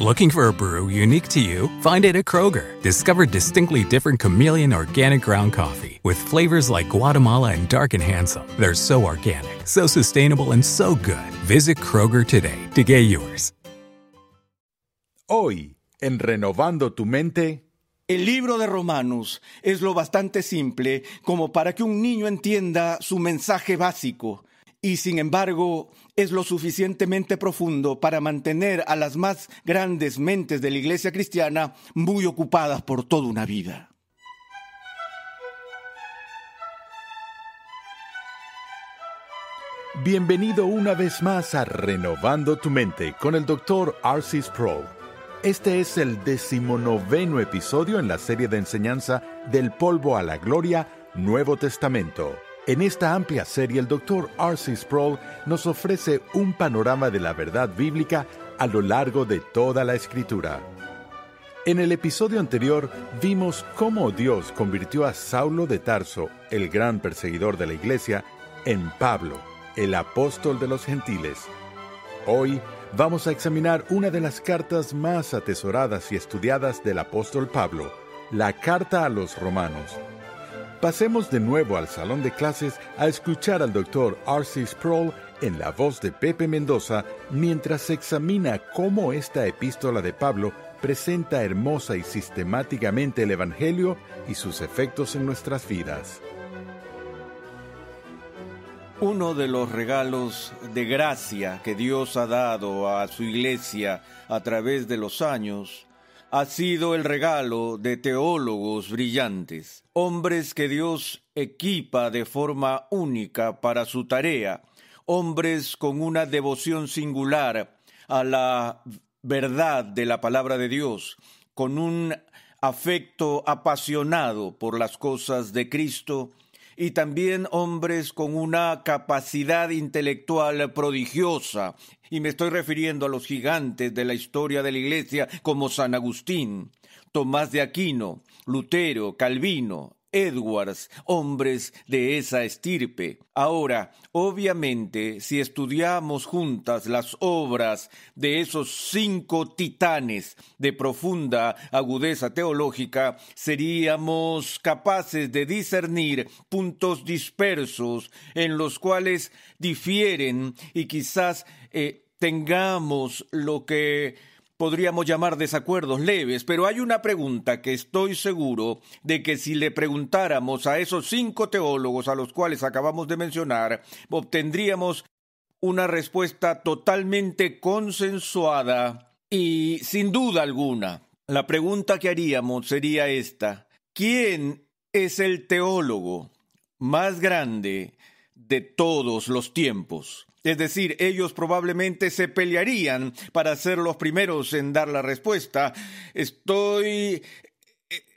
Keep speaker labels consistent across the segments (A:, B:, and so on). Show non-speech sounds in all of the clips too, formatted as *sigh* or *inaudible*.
A: Looking for a brew unique to you? Find it at Kroger. Discover distinctly different chameleon organic ground coffee with flavors like Guatemala and Dark and Handsome. They're so organic, so sustainable, and so good. Visit Kroger today to get yours.
B: Hoy, en Renovando tu Mente,
C: El libro de Romanos es lo bastante simple como para que un niño entienda su mensaje básico y sin embargo es lo suficientemente profundo para mantener a las más grandes mentes de la iglesia cristiana muy ocupadas por toda una vida.
B: bienvenido una vez más a Renovando tu Mente con el Dr. R.C. Sproul. Este es el decimonoveno episodio en la serie de enseñanza Del polvo a la gloria, Nuevo Testamento. En esta amplia serie, el Dr. R.C. Sproul nos ofrece un panorama de la verdad bíblica a lo largo de toda la escritura. En el episodio anterior vimos cómo Dios convirtió a Saulo de Tarso, el gran perseguidor de la iglesia, en Pablo, el apóstol de los gentiles. Hoy vamos a examinar una de las cartas más atesoradas y estudiadas del apóstol Pablo, la carta a los romanos. Pasemos de nuevo al salón de clases a escuchar al doctor R.C. Sproul en la voz de Pepe Mendoza mientras examina cómo esta epístola de Pablo presenta hermosa y sistemáticamente el Evangelio y sus efectos en nuestras vidas.
C: Uno de los regalos de gracia que Dios ha dado a su iglesia a través de los años ha sido el regalo de teólogos brillantes, hombres que Dios equipa de forma única para su tarea, hombres con una devoción singular a la verdad de la palabra de Dios, con un afecto apasionado por las cosas de Cristo, y también hombres con una capacidad intelectual prodigiosa, y me estoy refiriendo a los gigantes de la historia de la Iglesia como San Agustín, Tomás de Aquino, Lutero, Calvino, Edwards, hombres de esa estirpe. Ahora, obviamente, si estudiamos juntas las obras de esos cinco titanes de profunda agudeza teológica, seríamos capaces de discernir puntos dispersos en los cuales difieren y quizás eh, tengamos lo que podríamos llamar desacuerdos leves, pero hay una pregunta que estoy seguro de que si le preguntáramos a esos cinco teólogos a los cuales acabamos de mencionar, obtendríamos una respuesta totalmente consensuada y sin duda alguna. La pregunta que haríamos sería esta. ¿Quién es el teólogo más grande de todos los tiempos? Es decir, ellos probablemente se pelearían para ser los primeros en dar la respuesta. Estoy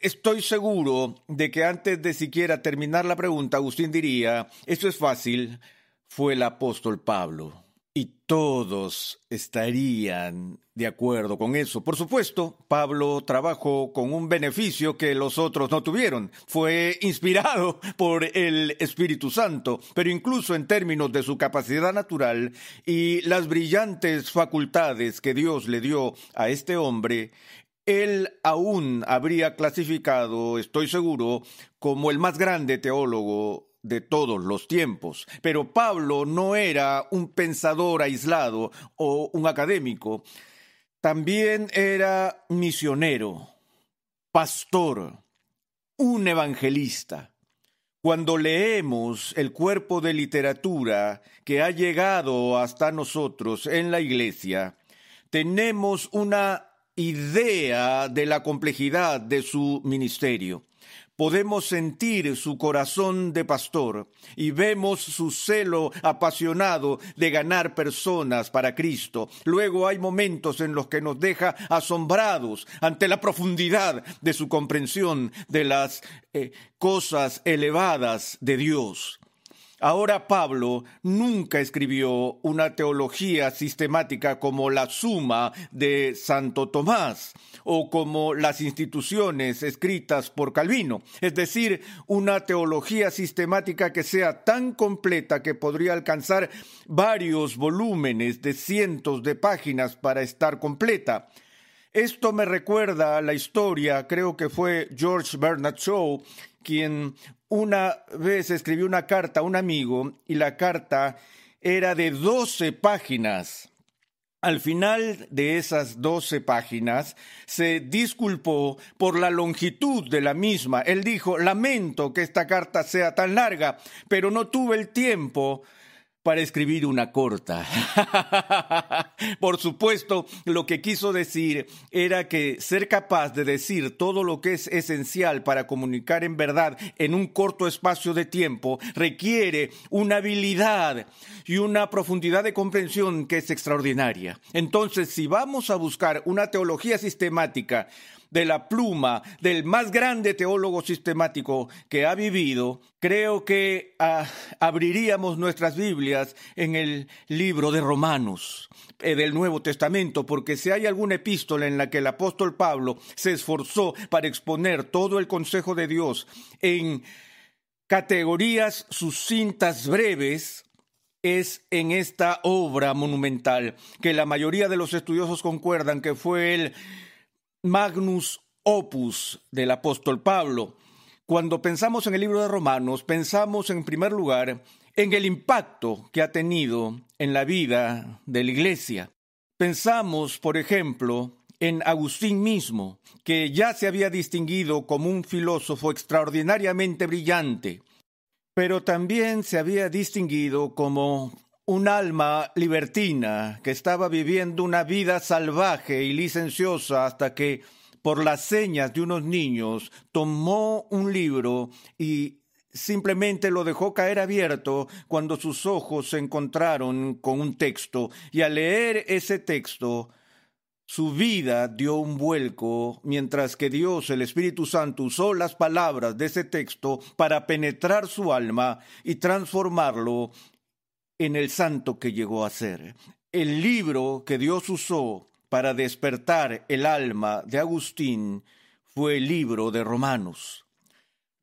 C: Estoy seguro de que antes de siquiera terminar la pregunta, Agustín diría, eso es fácil, fue el apóstol Pablo y todos estarían de acuerdo con eso. Por supuesto, Pablo trabajó con un beneficio que los otros no tuvieron. Fue inspirado *laughs* por el Espíritu Santo, pero incluso en términos de su capacidad natural y las brillantes facultades que Dios le dio a este hombre, él aún habría clasificado, estoy seguro, como el más grande teólogo de todos los tiempos. Pero Pablo no era un pensador aislado o un académico, también era misionero, pastor, un evangelista. Cuando leemos el cuerpo de literatura que ha llegado hasta nosotros en la iglesia, tenemos una idea de la complejidad de su ministerio. Podemos sentir su corazón de pastor y vemos su celo apasionado de ganar personas para Cristo. Luego hay momentos en los que nos deja asombrados ante la profundidad de su comprensión de las eh, cosas elevadas de Dios. Ahora Pablo nunca escribió una teología sistemática como la suma de Santo Tomás o como las instituciones escritas por Calvino, es decir, una teología sistemática que sea tan completa que podría alcanzar varios volúmenes de cientos de páginas para estar completa. Esto me recuerda a la historia, creo que fue George Bernard Shaw, quien una vez escribió una carta a un amigo y la carta era de 12 páginas. Al final de esas doce páginas se disculpó por la longitud de la misma. Él dijo, lamento que esta carta sea tan larga, pero no tuve el tiempo para escribir una corta. *laughs* Por supuesto, lo que quiso decir era que ser capaz de decir todo lo que es esencial para comunicar en verdad en un corto espacio de tiempo requiere una habilidad y una profundidad de comprensión que es extraordinaria. Entonces, si vamos a buscar una teología sistemática, de la pluma del más grande teólogo sistemático que ha vivido, creo que ah, abriríamos nuestras Biblias en el libro de Romanos eh, del Nuevo Testamento, porque si hay alguna epístola en la que el apóstol Pablo se esforzó para exponer todo el consejo de Dios en categorías sucintas breves, es en esta obra monumental que la mayoría de los estudiosos concuerdan que fue el magnus opus del apóstol Pablo. Cuando pensamos en el libro de Romanos, pensamos en primer lugar en el impacto que ha tenido en la vida de la iglesia. Pensamos, por ejemplo, en Agustín mismo, que ya se había distinguido como un filósofo extraordinariamente brillante, pero también se había distinguido como un alma libertina que estaba viviendo una vida salvaje y licenciosa hasta que, por las señas de unos niños, tomó un libro y simplemente lo dejó caer abierto cuando sus ojos se encontraron con un texto. Y al leer ese texto su vida dio un vuelco, mientras que Dios, el Espíritu Santo, usó las palabras de ese texto para penetrar su alma y transformarlo en el santo que llegó a ser. El libro que Dios usó para despertar el alma de Agustín fue el libro de Romanos.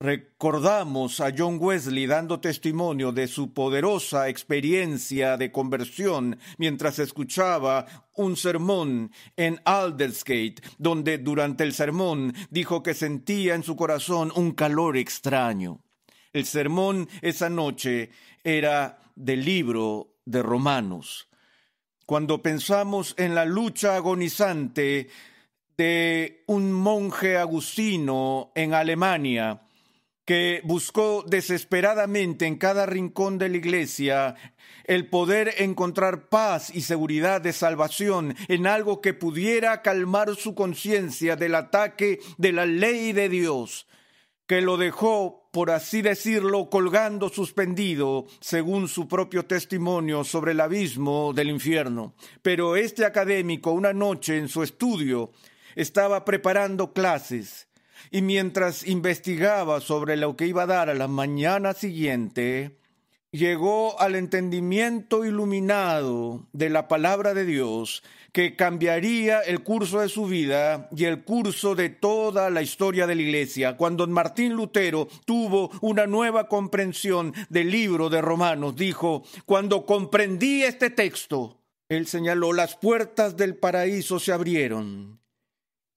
C: Recordamos a John Wesley dando testimonio de su poderosa experiencia de conversión mientras escuchaba un sermón en Aldersgate, donde durante el sermón dijo que sentía en su corazón un calor extraño. El sermón esa noche era del libro de Romanos. Cuando pensamos en la lucha agonizante de un monje agustino en Alemania, que buscó desesperadamente en cada rincón de la iglesia el poder encontrar paz y seguridad de salvación en algo que pudiera calmar su conciencia del ataque de la ley de Dios, que lo dejó por así decirlo, colgando suspendido, según su propio testimonio, sobre el abismo del infierno. Pero este académico, una noche en su estudio, estaba preparando clases, y mientras investigaba sobre lo que iba a dar a la mañana siguiente, llegó al entendimiento iluminado de la palabra de Dios que cambiaría el curso de su vida y el curso de toda la historia de la Iglesia. Cuando Martín Lutero tuvo una nueva comprensión del libro de Romanos, dijo, cuando comprendí este texto, él señaló, las puertas del paraíso se abrieron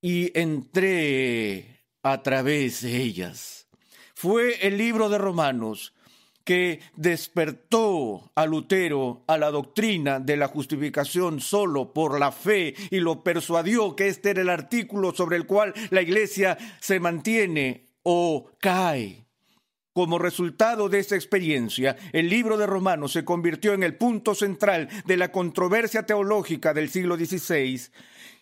C: y entré a través de ellas. Fue el libro de Romanos que despertó a Lutero a la doctrina de la justificación solo por la fe y lo persuadió que este era el artículo sobre el cual la iglesia se mantiene o cae. Como resultado de esa experiencia, el libro de Romanos se convirtió en el punto central de la controversia teológica del siglo XVI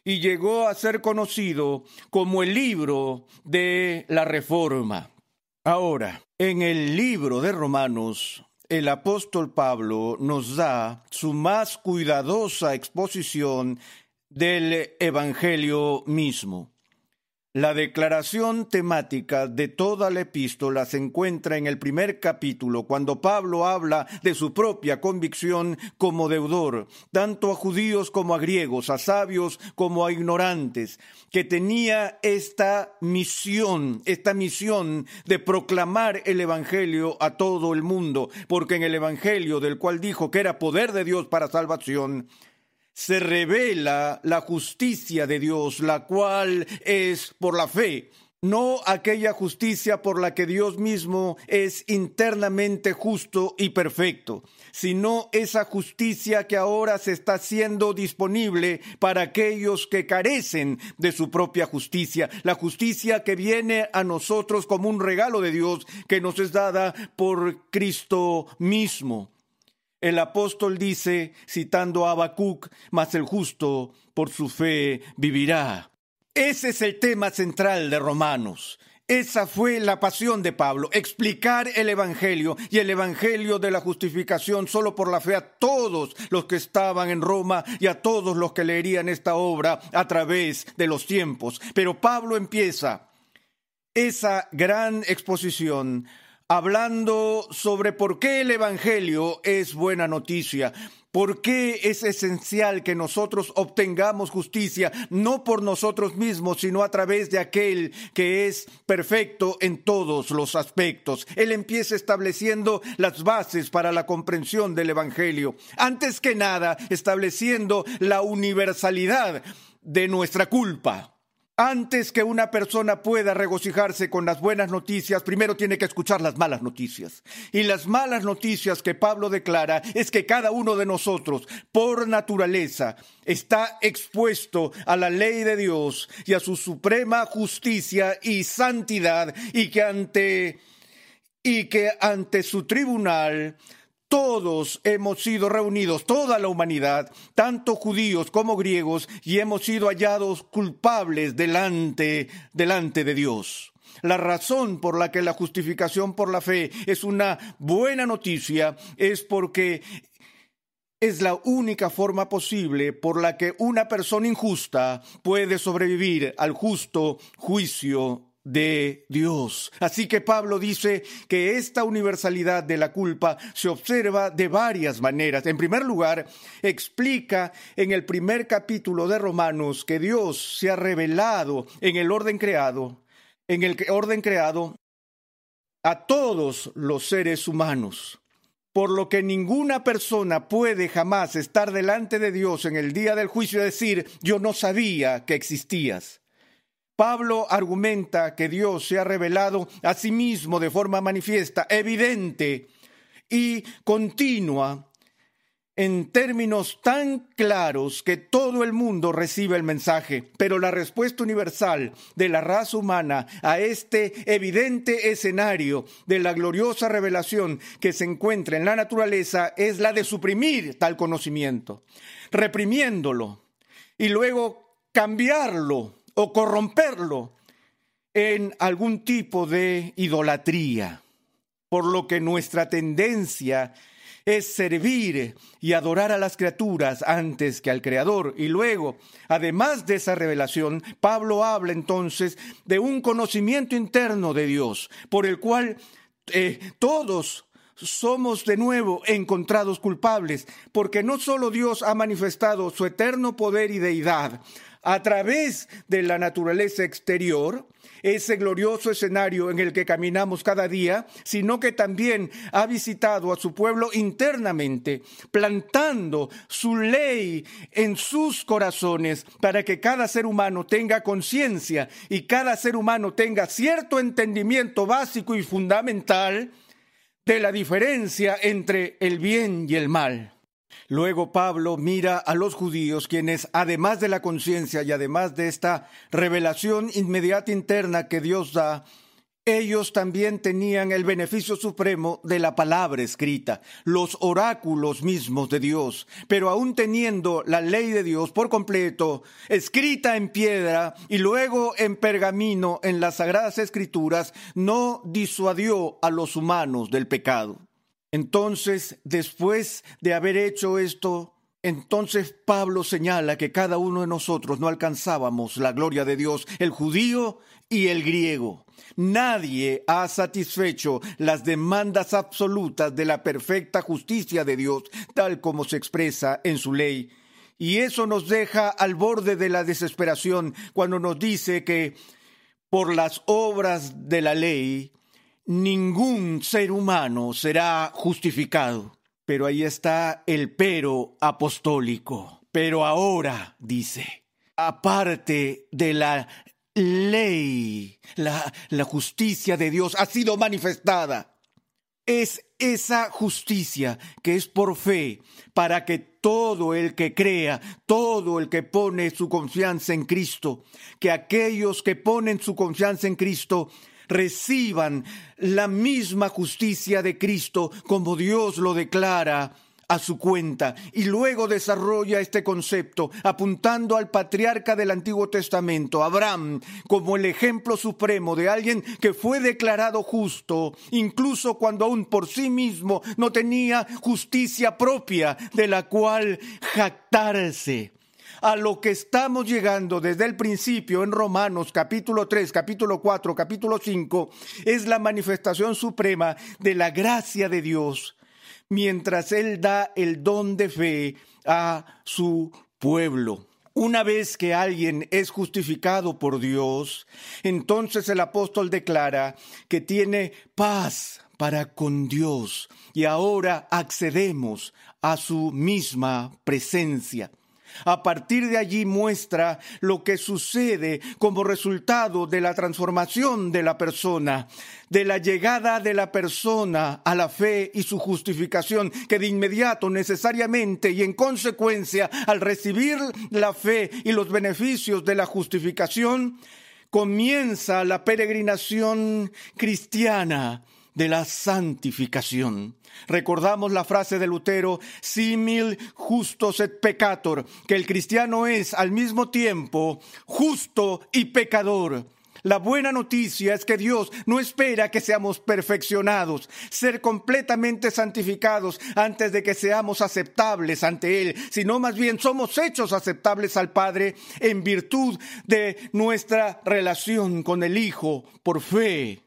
C: y llegó a ser conocido como el libro de la Reforma. Ahora, en el libro de Romanos, el apóstol Pablo nos da su más cuidadosa exposición del Evangelio mismo. La declaración temática de toda la epístola se encuentra en el primer capítulo, cuando Pablo habla de su propia convicción como deudor, tanto a judíos como a griegos, a sabios como a ignorantes, que tenía esta misión, esta misión de proclamar el Evangelio a todo el mundo, porque en el Evangelio del cual dijo que era poder de Dios para salvación, se revela la justicia de Dios, la cual es por la fe, no aquella justicia por la que Dios mismo es internamente justo y perfecto, sino esa justicia que ahora se está haciendo disponible para aquellos que carecen de su propia justicia, la justicia que viene a nosotros como un regalo de Dios que nos es dada por Cristo mismo. El apóstol dice, citando a Habacuc, mas el justo por su fe vivirá. Ese es el tema central de Romanos. Esa fue la pasión de Pablo, explicar el Evangelio y el Evangelio de la justificación solo por la fe a todos los que estaban en Roma y a todos los que leerían esta obra a través de los tiempos. Pero Pablo empieza esa gran exposición hablando sobre por qué el Evangelio es buena noticia, por qué es esencial que nosotros obtengamos justicia, no por nosotros mismos, sino a través de aquel que es perfecto en todos los aspectos. Él empieza estableciendo las bases para la comprensión del Evangelio. Antes que nada, estableciendo la universalidad de nuestra culpa. Antes que una persona pueda regocijarse con las buenas noticias, primero tiene que escuchar las malas noticias. Y las malas noticias que Pablo declara es que cada uno de nosotros, por naturaleza, está expuesto a la ley de Dios y a su suprema justicia y santidad y que ante y que ante su tribunal todos hemos sido reunidos, toda la humanidad, tanto judíos como griegos, y hemos sido hallados culpables delante, delante de Dios. La razón por la que la justificación por la fe es una buena noticia es porque es la única forma posible por la que una persona injusta puede sobrevivir al justo juicio de Dios. Así que Pablo dice que esta universalidad de la culpa se observa de varias maneras. En primer lugar, explica en el primer capítulo de Romanos que Dios se ha revelado en el orden creado, en el orden creado a todos los seres humanos por lo que ninguna persona puede jamás estar delante de Dios en el día del juicio y decir, yo no sabía que existías. Pablo argumenta que Dios se ha revelado a sí mismo de forma manifiesta, evidente y continua en términos tan claros que todo el mundo recibe el mensaje, pero la respuesta universal de la raza humana a este evidente escenario de la gloriosa revelación que se encuentra en la naturaleza es la de suprimir tal conocimiento, reprimiéndolo y luego cambiarlo o corromperlo en algún tipo de idolatría, por lo que nuestra tendencia es servir y adorar a las criaturas antes que al Creador. Y luego, además de esa revelación, Pablo habla entonces de un conocimiento interno de Dios, por el cual eh, todos somos de nuevo encontrados culpables, porque no solo Dios ha manifestado su eterno poder y deidad, a través de la naturaleza exterior, ese glorioso escenario en el que caminamos cada día, sino que también ha visitado a su pueblo internamente, plantando su ley en sus corazones para que cada ser humano tenga conciencia y cada ser humano tenga cierto entendimiento básico y fundamental de la diferencia entre el bien y el mal. Luego Pablo mira a los judíos, quienes, además de la conciencia y además de esta revelación inmediata interna que Dios da, ellos también tenían el beneficio supremo de la palabra escrita, los oráculos mismos de Dios, pero aún teniendo la ley de Dios por completo, escrita en piedra y luego en pergamino en las sagradas escrituras, no disuadió a los humanos del pecado. Entonces, después de haber hecho esto, entonces Pablo señala que cada uno de nosotros no alcanzábamos la gloria de Dios, el judío y el griego. Nadie ha satisfecho las demandas absolutas de la perfecta justicia de Dios, tal como se expresa en su ley. Y eso nos deja al borde de la desesperación cuando nos dice que por las obras de la ley ningún ser humano será justificado. Pero ahí está el pero apostólico. Pero ahora, dice, aparte de la ley, la, la justicia de Dios ha sido manifestada. Es esa justicia que es por fe, para que todo el que crea, todo el que pone su confianza en Cristo, que aquellos que ponen su confianza en Cristo reciban la misma justicia de Cristo como Dios lo declara a su cuenta. Y luego desarrolla este concepto apuntando al patriarca del Antiguo Testamento, Abraham, como el ejemplo supremo de alguien que fue declarado justo, incluso cuando aún por sí mismo no tenía justicia propia de la cual jactarse a lo que estamos llegando desde el principio en Romanos capítulo 3, capítulo 4, capítulo 5, es la manifestación suprema de la gracia de Dios mientras Él da el don de fe a su pueblo. Una vez que alguien es justificado por Dios, entonces el apóstol declara que tiene paz para con Dios y ahora accedemos a su misma presencia. A partir de allí muestra lo que sucede como resultado de la transformación de la persona, de la llegada de la persona a la fe y su justificación, que de inmediato, necesariamente y en consecuencia, al recibir la fe y los beneficios de la justificación, comienza la peregrinación cristiana de la santificación. Recordamos la frase de Lutero, simil justos et peccator, que el cristiano es al mismo tiempo justo y pecador. La buena noticia es que Dios no espera que seamos perfeccionados, ser completamente santificados antes de que seamos aceptables ante Él, sino más bien somos hechos aceptables al Padre en virtud de nuestra relación con el Hijo por fe.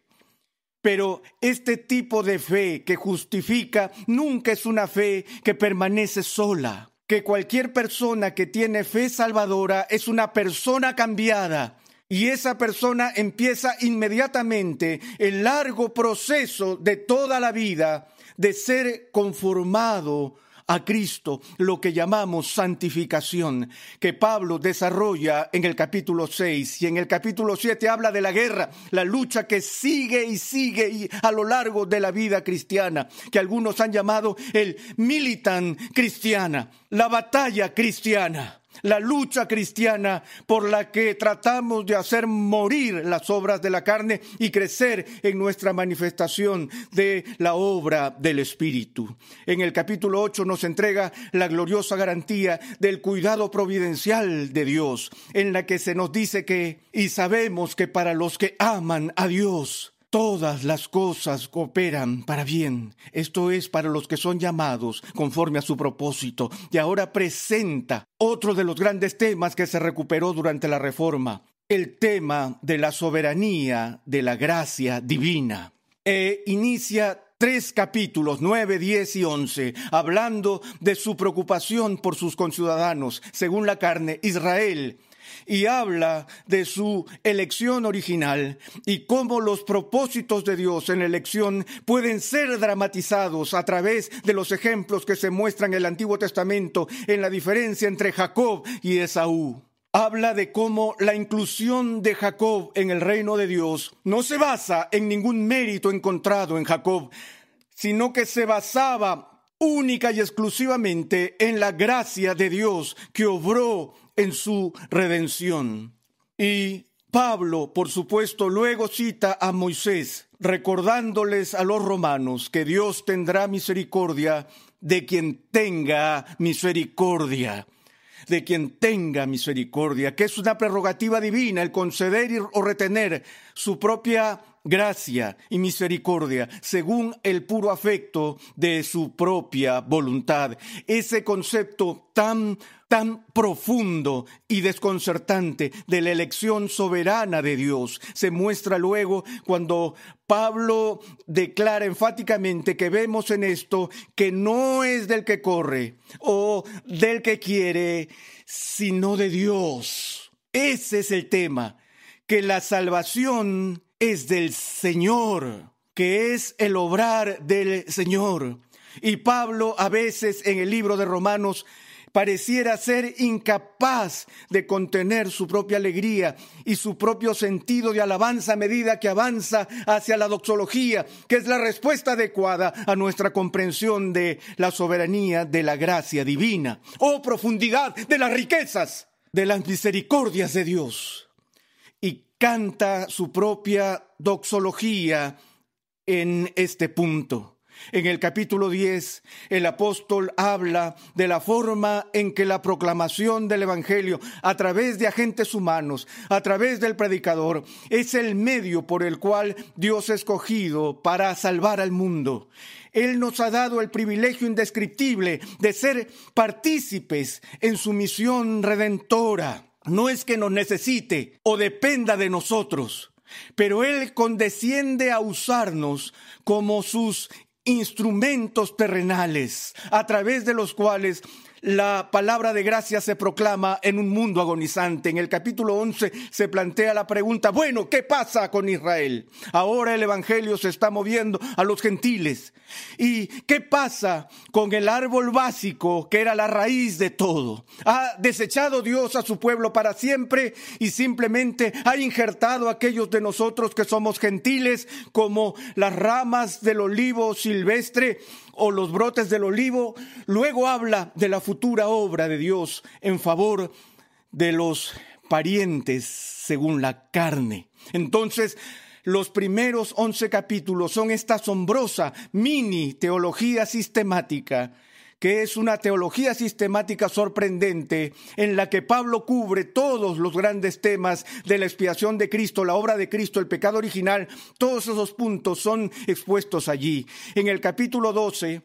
C: Pero este tipo de fe que justifica nunca es una fe que permanece sola. Que cualquier persona que tiene fe salvadora es una persona cambiada. Y esa persona empieza inmediatamente el largo proceso de toda la vida de ser conformado a Cristo, lo que llamamos santificación, que Pablo desarrolla en el capítulo 6 y en el capítulo 7 habla de la guerra, la lucha que sigue y sigue a lo largo de la vida cristiana, que algunos han llamado el militan cristiana, la batalla cristiana la lucha cristiana por la que tratamos de hacer morir las obras de la carne y crecer en nuestra manifestación de la obra del Espíritu. En el capítulo 8 nos entrega la gloriosa garantía del cuidado providencial de Dios, en la que se nos dice que, y sabemos que para los que aman a Dios, Todas las cosas cooperan para bien, esto es para los que son llamados conforme a su propósito. Y ahora presenta otro de los grandes temas que se recuperó durante la Reforma, el tema de la soberanía de la gracia divina. E inicia tres capítulos, nueve, diez y once, hablando de su preocupación por sus conciudadanos, según la carne, Israel, y habla de su elección original y cómo los propósitos de Dios en la elección pueden ser dramatizados a través de los ejemplos que se muestran en el Antiguo Testamento en la diferencia entre Jacob y Esaú. Habla de cómo la inclusión de Jacob en el reino de Dios no se basa en ningún mérito encontrado en Jacob, sino que se basaba única y exclusivamente en la gracia de Dios que obró en su redención. Y Pablo, por supuesto, luego cita a Moisés, recordándoles a los romanos que Dios tendrá misericordia de quien tenga misericordia de quien tenga misericordia, que es una prerrogativa divina el conceder o retener su propia gracia y misericordia según el puro afecto de su propia voluntad. Ese concepto tan tan profundo y desconcertante de la elección soberana de Dios se muestra luego cuando Pablo declara enfáticamente que vemos en esto que no es del que corre o del que quiere, sino de Dios. Ese es el tema, que la salvación es del Señor, que es el obrar del Señor. Y Pablo a veces en el libro de Romanos pareciera ser incapaz de contener su propia alegría y su propio sentido de alabanza a medida que avanza hacia la doxología, que es la respuesta adecuada a nuestra comprensión de la soberanía de la gracia divina. Oh profundidad de las riquezas, de las misericordias de Dios. Canta su propia doxología en este punto. En el capítulo 10, el apóstol habla de la forma en que la proclamación del Evangelio a través de agentes humanos, a través del predicador, es el medio por el cual Dios ha escogido para salvar al mundo. Él nos ha dado el privilegio indescriptible de ser partícipes en su misión redentora. No es que nos necesite o dependa de nosotros, pero Él condesciende a usarnos como sus instrumentos terrenales a través de los cuales la palabra de gracia se proclama en un mundo agonizante. En el capítulo 11 se plantea la pregunta, bueno, ¿qué pasa con Israel? Ahora el Evangelio se está moviendo a los gentiles. ¿Y qué pasa con el árbol básico que era la raíz de todo? ¿Ha desechado Dios a su pueblo para siempre y simplemente ha injertado a aquellos de nosotros que somos gentiles como las ramas del olivo silvestre? O los brotes del olivo, luego habla de la futura obra de Dios en favor de los parientes según la carne. Entonces, los primeros once capítulos son esta asombrosa mini teología sistemática que es una teología sistemática sorprendente en la que Pablo cubre todos los grandes temas de la expiación de Cristo, la obra de Cristo, el pecado original, todos esos puntos son expuestos allí. En el capítulo 12,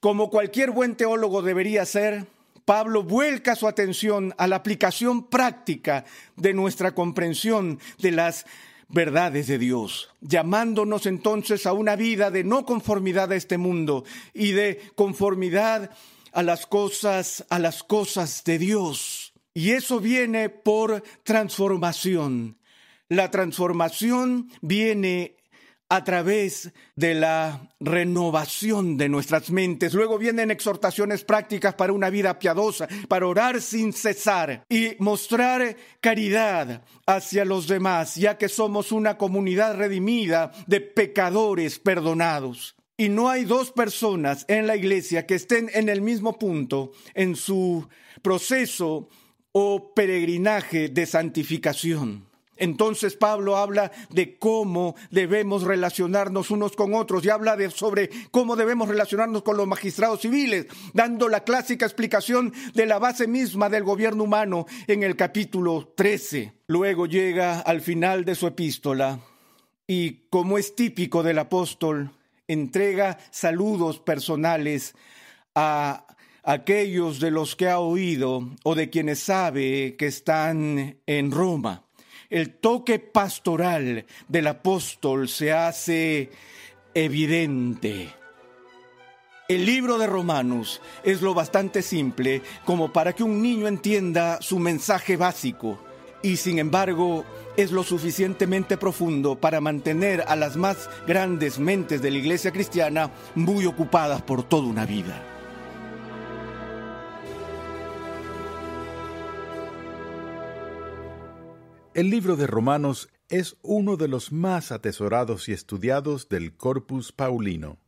C: como cualquier buen teólogo debería ser, Pablo vuelca su atención a la aplicación práctica de nuestra comprensión de las verdades de Dios, llamándonos entonces a una vida de no conformidad a este mundo y de conformidad a las cosas, a las cosas de Dios. Y eso viene por transformación. La transformación viene a través de la renovación de nuestras mentes. Luego vienen exhortaciones prácticas para una vida piadosa, para orar sin cesar y mostrar caridad hacia los demás, ya que somos una comunidad redimida de pecadores perdonados. Y no hay dos personas en la iglesia que estén en el mismo punto en su proceso o peregrinaje de santificación. Entonces Pablo habla de cómo debemos relacionarnos unos con otros y habla sobre cómo debemos relacionarnos con los magistrados civiles, dando la clásica explicación de la base misma del gobierno humano en el capítulo 13. Luego llega al final de su epístola y como es típico del apóstol, entrega saludos personales a aquellos de los que ha oído o de quienes sabe que están en Roma el toque pastoral del apóstol se hace evidente. El libro de Romanos es lo bastante simple como para que un niño entienda su mensaje básico y sin embargo es lo suficientemente profundo para mantener a las más grandes mentes de la iglesia cristiana muy ocupadas por toda una vida.
B: El libro de Romanos es uno de los más atesorados y estudiados del Corpus Paulino.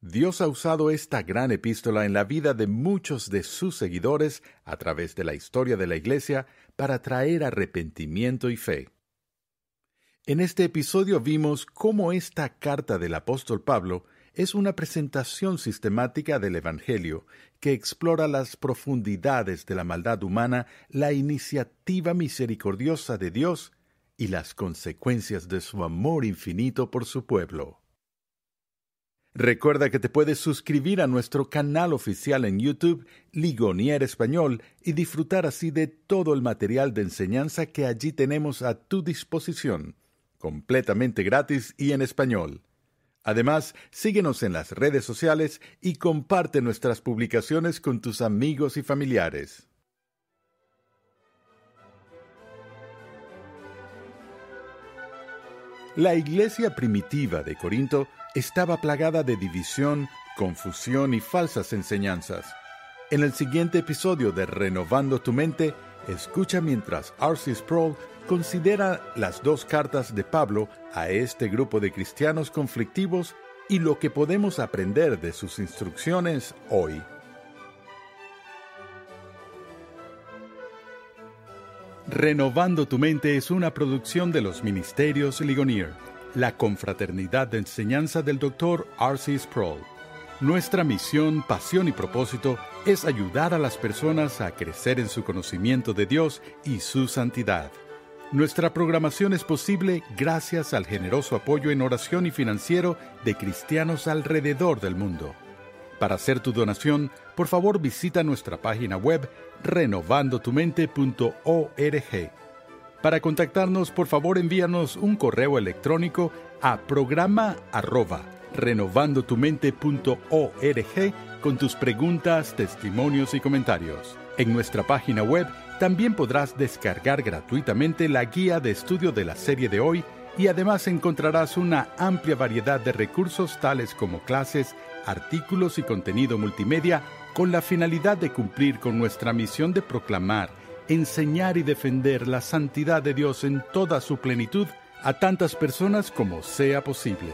B: Dios ha usado esta gran epístola en la vida de muchos de sus seguidores a través de la historia de la Iglesia para traer arrepentimiento y fe. En este episodio vimos cómo esta carta del apóstol Pablo es una presentación sistemática del Evangelio que explora las profundidades de la maldad humana, la iniciativa misericordiosa de Dios y las consecuencias de su amor infinito por su pueblo. Recuerda que te puedes suscribir a nuestro canal oficial en YouTube, Ligonier Español, y disfrutar así de todo el material de enseñanza que allí tenemos a tu disposición, completamente gratis y en español. Además, síguenos en las redes sociales y comparte nuestras publicaciones con tus amigos y familiares. La iglesia primitiva de Corinto estaba plagada de división, confusión y falsas enseñanzas. En el siguiente episodio de Renovando tu mente, escucha mientras R.C. Sproul considera las dos cartas de Pablo a este grupo de cristianos conflictivos y lo que podemos aprender de sus instrucciones hoy. Renovando tu mente es una producción de los Ministerios Ligonier la confraternidad de enseñanza del Dr. R.C. Sproul. Nuestra misión, pasión y propósito es ayudar a las personas a crecer en su conocimiento de Dios y su santidad. Nuestra programación es posible gracias al generoso apoyo en oración y financiero de cristianos alrededor del mundo. Para hacer tu donación, por favor visita nuestra página web renovandotumente.org. Para contactarnos, por favor envíanos un correo electrónico a programa arroba renovandotumente.org con tus preguntas, testimonios y comentarios. En nuestra página web también podrás descargar gratuitamente la guía de estudio de la serie de hoy y además encontrarás una amplia variedad de recursos tales como clases, artículos y contenido multimedia con la finalidad de cumplir con nuestra misión de proclamar enseñar y defender la santidad de Dios en toda su plenitud a tantas personas como sea posible.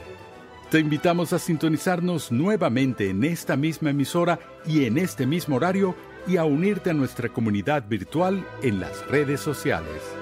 B: Te invitamos a sintonizarnos nuevamente en esta misma emisora y en este mismo horario y a unirte a nuestra comunidad virtual en las redes sociales.